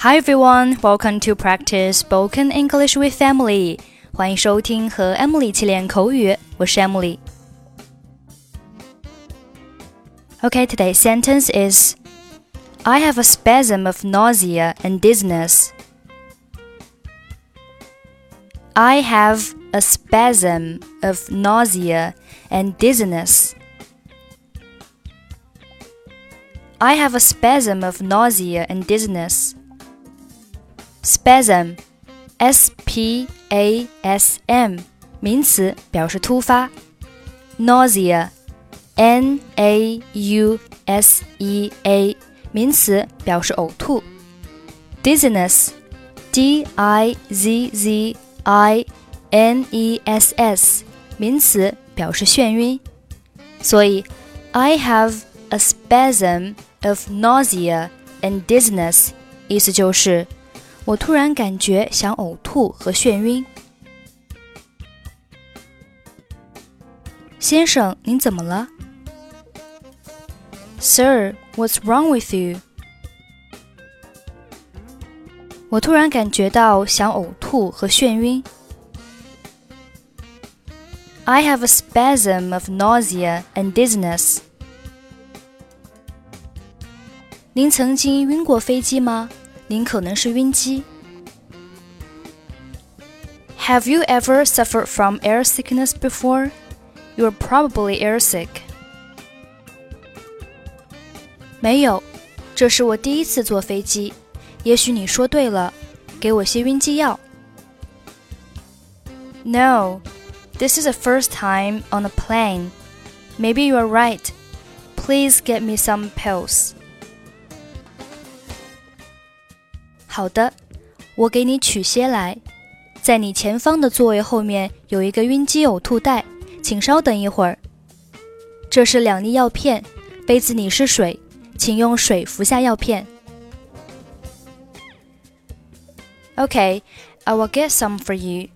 Hi everyone, welcome to practice spoken English with Emily. 欢迎收听和 Emily 一起练口语，我是 Emily。Okay, today's sentence is I have a spasm of nausea and dizziness. I have a spasm of nausea and dizziness. I have a spasm of nausea and dizziness. Spasm, S P A S M，名词，表示突发。Nausea, N A U S E A，名词，表示呕吐。Dizziness, D I Z Z I N E S S，名词，表示眩晕。所以，I have a spasm of nausea and dizziness，意思就是 我突然感觉想呕吐和眩晕。先生，您怎么了？Sir, what's wrong with you? 我突然感觉到想呕吐和眩晕。I have a spasm of nausea and dizziness. 您曾经晕过飞机吗？您可能是晕机。Have you ever suffered from air sickness before? You're probably airsick. 没有，这是我第一次坐飞机。也许你说对了，给我些晕机药。No, this is the first time on a plane. Maybe you are right. Please get me some pills. 好的，我给你取些来。在你前方的座位后面有一个晕机呕吐袋，请稍等一会儿。这是两粒药片，杯子里是水，请用水服下药片。Okay, I will get some for you.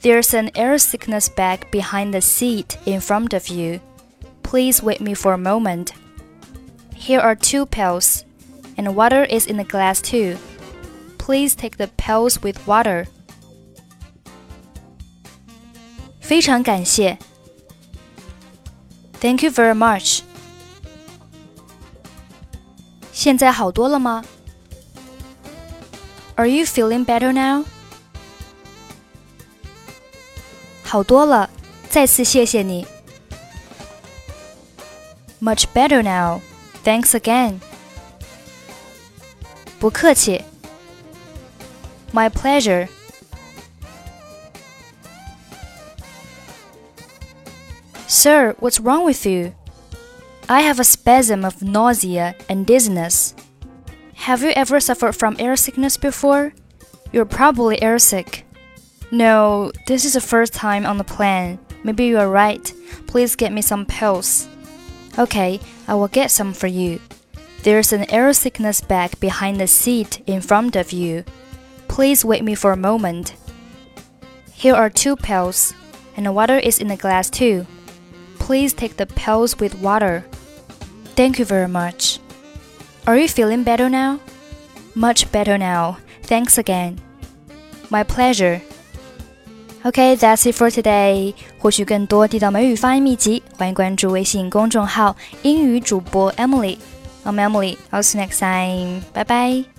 There's an air sickness bag behind the seat in front of you. Please wait me for a moment. Here are two pills, and water is in the glass too. Please take the pills with water. 非常感谢。Thank you very much. 现在好多了吗？Are you feeling better now? 好多了，再次谢谢你。Much better now. Thanks again. 不客气。 My pleasure. Sir, what's wrong with you? I have a spasm of nausea and dizziness. Have you ever suffered from air sickness before? You're probably airsick. No, this is the first time on the plane. Maybe you are right. Please get me some pills. Okay, I will get some for you. There's an air sickness bag behind the seat in front of you. Please wait me for a moment. Here are two pills, and the water is in the glass too. Please take the pills with water. Thank you very much. Are you feeling better now? Much better now. Thanks again. My pleasure. Okay, that's it for today. 获取更多地道美语发音秘籍，欢迎关注微信公众号“英语主播 Emily”。I'm Emily. I'll see you next time. Bye bye.